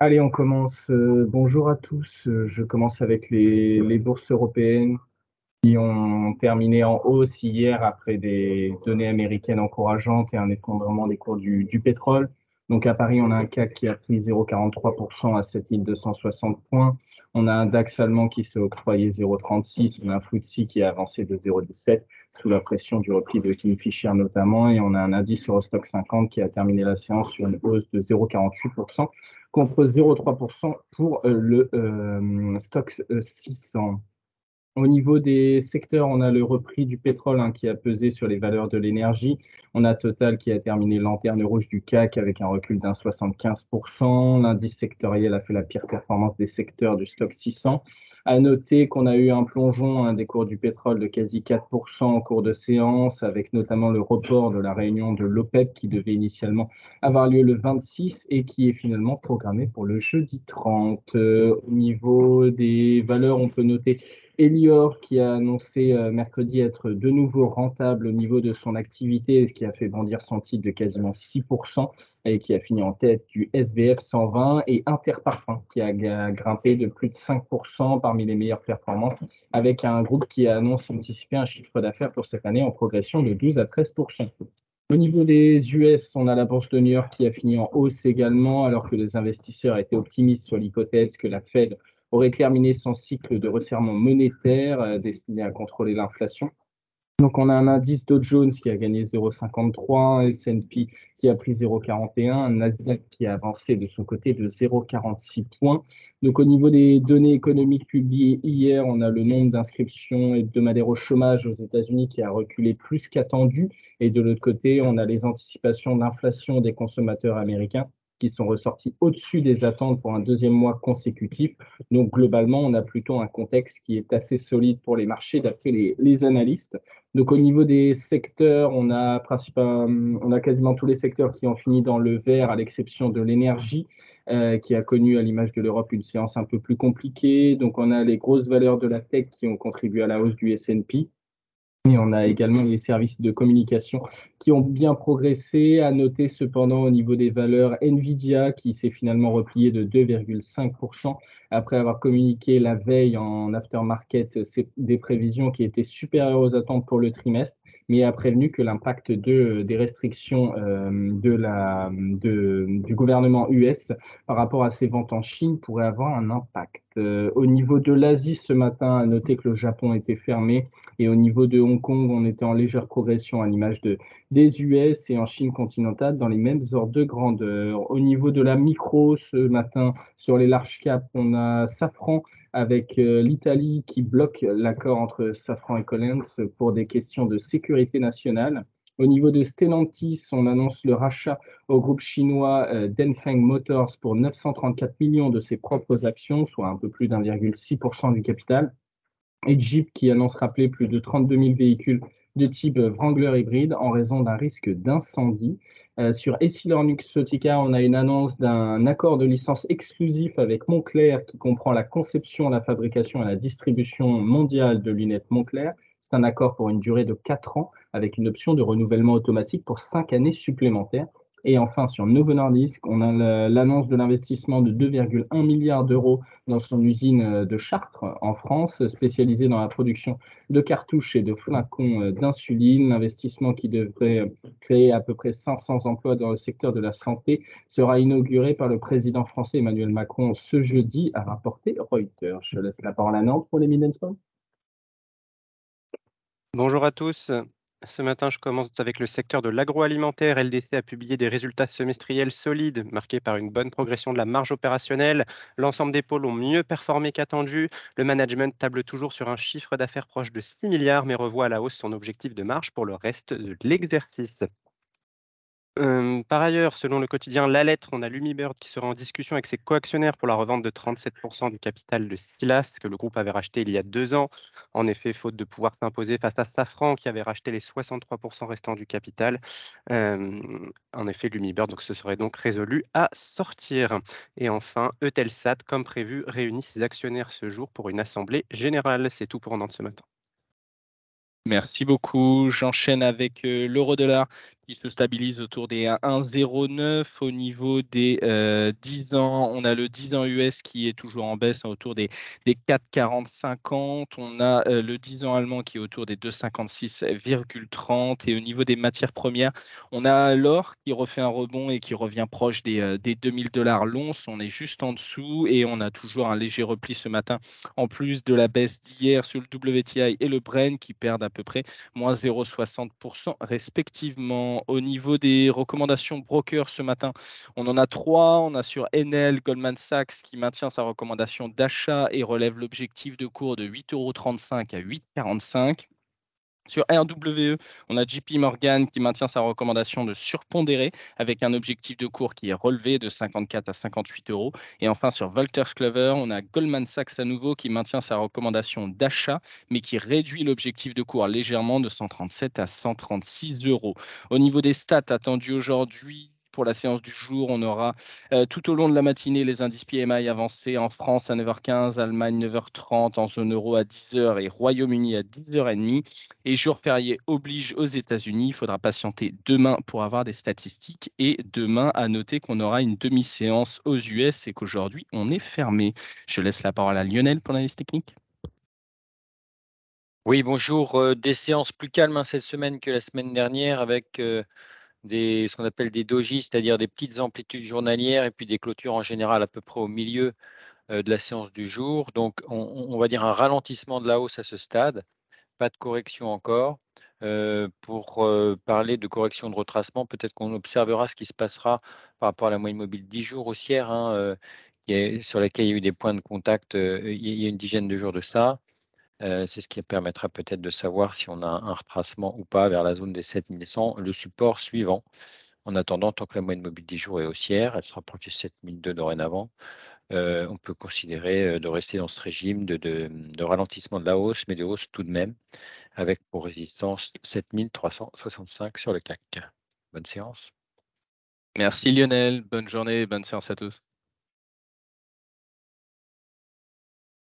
Allez, on commence. Euh, bonjour à tous. Euh, je commence avec les, bourses européennes qui ont terminé en hausse hier après des données américaines encourageantes et un effondrement des cours du, du pétrole. Donc à Paris, on a un CAC qui a pris 0,43% à 7260 points. On a un DAX allemand qui s'est octroyé 0,36. On a un FTSE qui a avancé de 0,17 sous la pression du repli de Kingfisher notamment. Et on a un indice Eurostock 50 qui a terminé la séance sur une hausse de 0,48% contre 0,3% pour euh, le euh, Stock 600. Au niveau des secteurs, on a le repris du pétrole hein, qui a pesé sur les valeurs de l'énergie. On a Total qui a terminé lanterne rouge du CAC avec un recul d'un 75%. L'indice sectoriel a fait la pire performance des secteurs du stock 600. À noter qu'on a eu un plongeon hein, des cours du pétrole de quasi 4% en cours de séance, avec notamment le report de la réunion de l'OPEP qui devait initialement avoir lieu le 26 et qui est finalement programmé pour le jeudi 30. Euh, au niveau des valeurs, on peut noter Elior qui a annoncé euh, mercredi être de nouveau rentable au niveau de son activité, ce qui a fait bondir son titre de quasiment 6% et qui a fini en tête du SBF 120 et Interparfum qui a grimpé de plus de 5% parmi les meilleures performances avec un groupe qui annonce anticiper un chiffre d'affaires pour cette année en progression de 12 à 13%. Au niveau des US, on a la bourse de New York qui a fini en hausse également, alors que les investisseurs étaient optimistes sur l'hypothèse que la Fed aurait terminé son cycle de resserrement monétaire euh, destiné à contrôler l'inflation. Donc on a un indice Dow Jones qui a gagné 0,53, un S&P qui a pris 0,41, un Nasdaq qui a avancé de son côté de 0,46 points. Donc au niveau des données économiques publiées hier, on a le nombre d'inscriptions hebdomadaires au chômage aux États-Unis qui a reculé plus qu'attendu. Et de l'autre côté, on a les anticipations d'inflation des consommateurs américains sont ressortis au-dessus des attentes pour un deuxième mois consécutif. Donc globalement, on a plutôt un contexte qui est assez solide pour les marchés d'après les, analystes. Donc au niveau des secteurs, on a, on a quasiment tous les secteurs qui ont fini dans le vert, à l'exception de l'énergie. Euh, qui a connu à l'image de l'Europe une séance un peu plus compliquée. Donc on a les grosses valeurs de la tech qui ont contribué à la hausse du S&P. Et on a également les services de communication qui ont bien progressé. À noter cependant au niveau des valeurs Nvidia qui s'est finalement replié de 2,5% après avoir communiqué la veille en aftermarket des prévisions qui étaient supérieures aux attentes pour le trimestre mais a prévenu que l'impact de, des restrictions euh, de la, de, du gouvernement US par rapport à ses ventes en Chine pourrait avoir un impact. Euh, au niveau de l'Asie ce matin, à noter que le Japon était fermé et au niveau de Hong Kong, on était en légère progression à l'image de, des US et en Chine continentale dans les mêmes ordres de grandeur. Au niveau de la micro, ce matin, sur les large caps, on a Safran avec euh, l'Italie qui bloque l'accord entre Safran et Collins pour des questions de sécurité nationale. Au niveau de Stellantis, on annonce le rachat au groupe chinois euh, Denfeng Motors pour 934 millions de ses propres actions, soit un peu plus d'1,6% du capital et Jeep qui annonce rappeler plus de 32 000 véhicules de type Wrangler hybride en raison d'un risque d'incendie. Euh, sur EssilorLuxottica, on a une annonce d'un accord de licence exclusif avec Montclair qui comprend la conception, la fabrication et la distribution mondiale de lunettes Montclair. C'est un accord pour une durée de 4 ans avec une option de renouvellement automatique pour 5 années supplémentaires. Et enfin, sur Novo Nordisk, on a l'annonce de l'investissement de 2,1 milliards d'euros dans son usine euh, de Chartres en France, spécialisée dans la production de cartouches et de flacons euh, d'insuline. L'investissement qui devrait euh, créer à peu près 500 emplois dans le secteur de la santé sera inauguré par le président français Emmanuel Macron ce jeudi, a rapporté Reuters. Je laisse la parole à Nantes pour les Midlands. Bonjour à tous. Ce matin, je commence avec le secteur de l'agroalimentaire. LDC a publié des résultats semestriels solides, marqués par une bonne progression de la marge opérationnelle. L'ensemble des pôles ont mieux performé qu'attendu. Le management table toujours sur un chiffre d'affaires proche de 6 milliards, mais revoit à la hausse son objectif de marge pour le reste de l'exercice par ailleurs, selon le quotidien La Lettre, on a Lumibird qui sera en discussion avec ses coactionnaires pour la revente de 37% du capital de Silas que le groupe avait racheté il y a deux ans. En effet, faute de pouvoir s'imposer face à Safran qui avait racheté les 63% restants du capital. en effet, Lumibird se serait donc résolu à sortir. Et enfin, Eutelsat, comme prévu, réunit ses actionnaires ce jour pour une assemblée générale. C'est tout pour Nantes ce matin. Merci beaucoup. J'enchaîne avec l'euro-dollar qui se stabilise autour des 1,09. Au niveau des 10 ans, on a le 10 ans US qui est toujours en baisse, hein, autour des, des 4,40-50. On a le 10 ans allemand qui est autour des 2,56,30. Et au niveau des matières premières, on a l'or qui refait un rebond et qui revient proche des, des 2000 dollars l'once. On est juste en dessous et on a toujours un léger repli ce matin, en plus de la baisse d'hier sur le WTI et le Brent qui perdent à peu près moins 0,60% respectivement. Au niveau des recommandations broker ce matin, on en a trois. On a sur Enel, Goldman Sachs qui maintient sa recommandation d'achat et relève l'objectif de cours de 8,35 à 8,45. Sur RWE, on a JP Morgan qui maintient sa recommandation de surpondérer avec un objectif de cours qui est relevé de 54 à 58 euros. Et enfin, sur Volters Clover, on a Goldman Sachs à nouveau qui maintient sa recommandation d'achat, mais qui réduit l'objectif de cours légèrement de 137 à 136 euros. Au niveau des stats attendus aujourd'hui, pour la séance du jour. On aura euh, tout au long de la matinée les indices PMI avancés en France à 9h15, Allemagne 9h30, en zone euro à 10h et Royaume-Uni à 10h30. Et jour férié oblige aux États-Unis. Il faudra patienter demain pour avoir des statistiques. Et demain, à noter qu'on aura une demi-séance aux US et qu'aujourd'hui, on est fermé. Je laisse la parole à Lionel pour l'analyse technique. Oui, bonjour. Euh, des séances plus calmes hein, cette semaine que la semaine dernière avec euh, des, ce qu'on appelle des dojis, c'est-à-dire des petites amplitudes journalières et puis des clôtures en général à peu près au milieu euh, de la séance du jour. Donc, on, va dire un ralentissement de la hausse à ce stade, pas de correction encore. Euh, pour euh, parler de correction de retracement, peut-être qu'on observera ce qui se passera par rapport à la moyenne mobile 10 jours haussière, hein, sur laquelle il y a eu des points de contact il y a une dizaine de jours de ça. Euh, c'est ce qui permettra peut-être de savoir si on a un retracement ou pas vers la zone des 7100, le support suivant. En attendant, tant que la moyenne mobile des jours est haussière, elle se rapproche des 7002 dorénavant, euh, on peut considérer euh, de rester dans ce régime de, ralentissement de la hausse, mais de hausse tout de même, avec pour résistance 7365 sur le CAC. Bonne séance. Merci Lionel, bonne journée, bonne séance à tous.